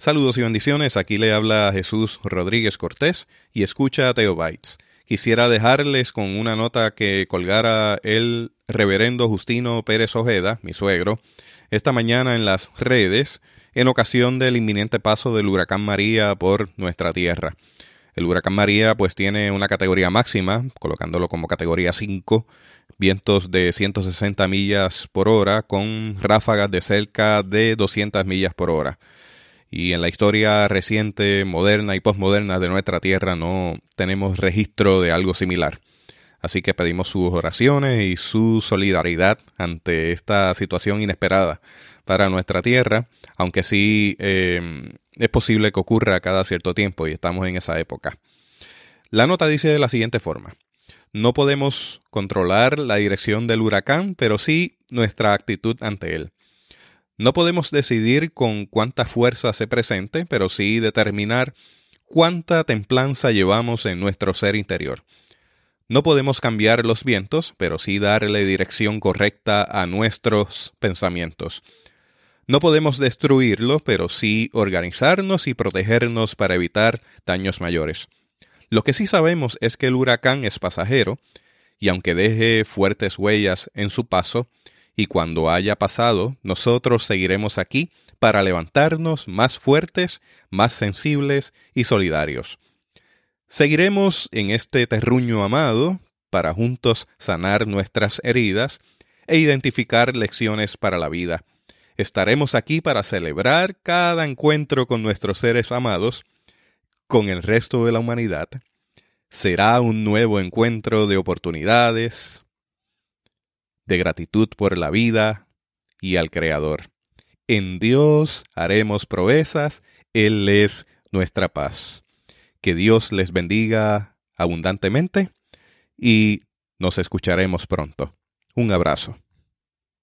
Saludos y bendiciones, aquí le habla Jesús Rodríguez Cortés y escucha a Teobytes. Quisiera dejarles con una nota que colgara el reverendo Justino Pérez Ojeda, mi suegro, esta mañana en las redes en ocasión del inminente paso del huracán María por nuestra tierra. El huracán María pues tiene una categoría máxima, colocándolo como categoría 5, vientos de 160 millas por hora con ráfagas de cerca de 200 millas por hora y en la historia reciente, moderna y postmoderna de nuestra tierra no tenemos registro de algo similar. Así que pedimos sus oraciones y su solidaridad ante esta situación inesperada para nuestra tierra, aunque sí eh, es posible que ocurra cada cierto tiempo y estamos en esa época. La nota dice de la siguiente forma. No podemos controlar la dirección del huracán, pero sí nuestra actitud ante él. No podemos decidir con cuánta fuerza se presente, pero sí determinar cuánta templanza llevamos en nuestro ser interior. No podemos cambiar los vientos, pero sí darle dirección correcta a nuestros pensamientos. No podemos destruirlo, pero sí organizarnos y protegernos para evitar daños mayores. Lo que sí sabemos es que el huracán es pasajero, y aunque deje fuertes huellas en su paso, y cuando haya pasado, nosotros seguiremos aquí para levantarnos más fuertes, más sensibles y solidarios. Seguiremos en este terruño amado para juntos sanar nuestras heridas e identificar lecciones para la vida. Estaremos aquí para celebrar cada encuentro con nuestros seres amados, con el resto de la humanidad. Será un nuevo encuentro de oportunidades, de gratitud por la vida y al Creador. En Dios haremos proezas, Él es nuestra paz. Que Dios les bendiga abundantemente y nos escucharemos pronto. Un abrazo.